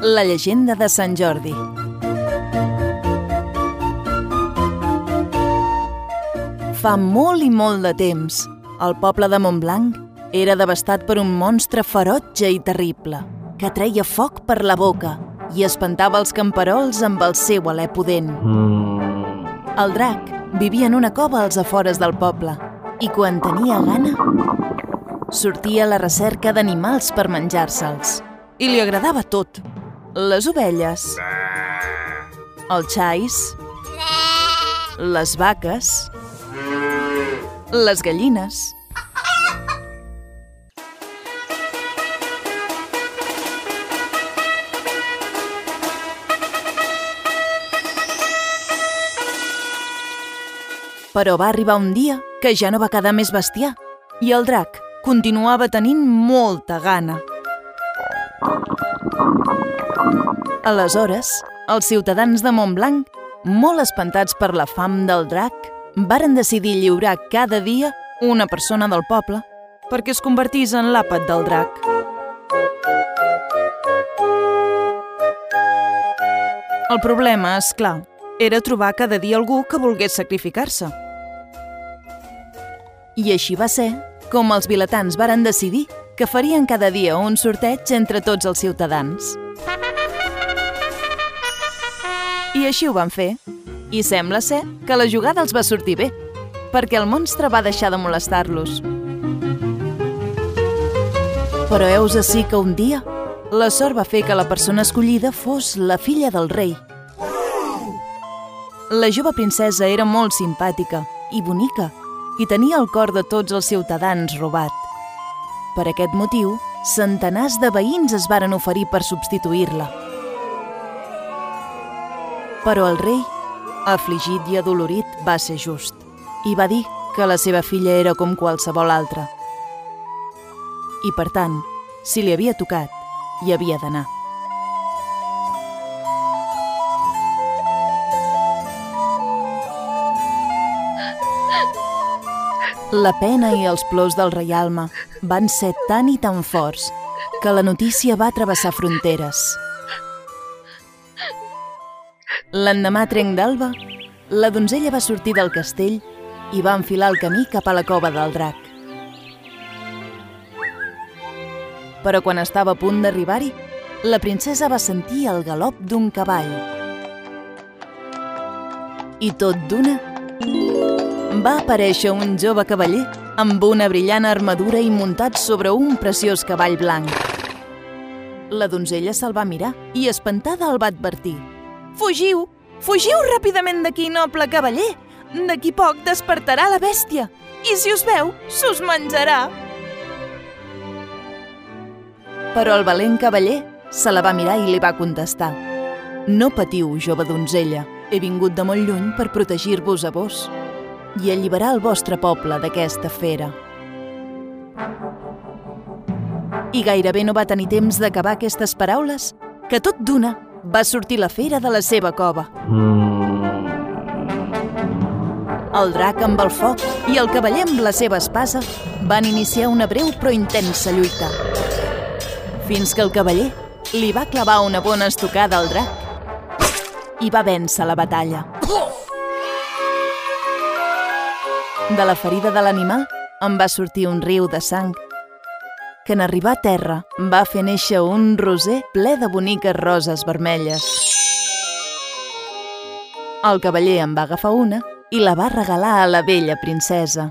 La llegenda de Sant Jordi. Fa molt i molt de temps, el poble de Montblanc era devastat per un monstre ferotge i terrible que treia foc per la boca i espantava els camperols amb el seu alè pudent. El drac vivia en una cova als afores del poble i quan tenia gana sortia a la recerca d'animals per menjar-se'ls. I li agradava tot. Les ovelles, el xais, les vaques, les gallines, Però va arribar un dia que ja no va quedar més bestiar i el drac continuava tenint molta gana. Aleshores, els ciutadans de Montblanc, molt espantats per la fam del drac, varen decidir lliurar cada dia una persona del poble perquè es convertís en l'àpat del drac. El problema, és clar, era trobar cada dia algú que volgués sacrificar-se. I així va ser com els vilatans varen decidir que farien cada dia un sorteig entre tots els ciutadans. I així ho van fer. I sembla ser que la jugada els va sortir bé, perquè el monstre va deixar de molestar-los. Però heus així que un dia la sort va fer que la persona escollida fos la filla del rei. La jove princesa era molt simpàtica i bonica i tenia el cor de tots els ciutadans robat. Per aquest motiu, centenars de veïns es varen oferir per substituir-la. Però el rei, afligit i adolorit, va ser just i va dir que la seva filla era com qualsevol altra. I per tant, si li havia tocat, hi havia d'anar. La pena i els plors del reialme van ser tan i tan forts que la notícia va travessar fronteres. L'endemà trenc d'alba, la donzella va sortir del castell i va enfilar el camí cap a la cova del drac. Però quan estava a punt d'arribar-hi, la princesa va sentir el galop d'un cavall. I tot d'una va aparèixer un jove cavaller amb una brillant armadura i muntat sobre un preciós cavall blanc. La donzella se'l va mirar i, espantada, el va advertir. Fugiu! Fugiu ràpidament d'aquí, noble cavaller! D'aquí poc despertarà la bèstia i, si us veu, s'us menjarà. Però el valent cavaller se la va mirar i li va contestar. No patiu, jove donzella. He vingut de molt lluny per protegir-vos a vos i alliberar el vostre poble d'aquesta fera. I gairebé no va tenir temps d'acabar aquestes paraules que tot d'una va sortir la fera de la seva cova. El drac amb el foc i el cavaller amb la seva espasa van iniciar una breu però intensa lluita. Fins que el cavaller li va clavar una bona estocada al drac i va vèncer la batalla. De la ferida de l'animal en va sortir un riu de sang que en arribar a terra va fer néixer un roser ple de boniques roses vermelles. El cavaller en va agafar una i la va regalar a la vella princesa.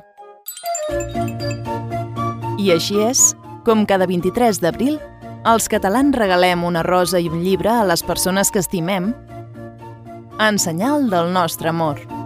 I així és com cada 23 d'abril els catalans regalem una rosa i un llibre a les persones que estimem en senyal del nostre amor.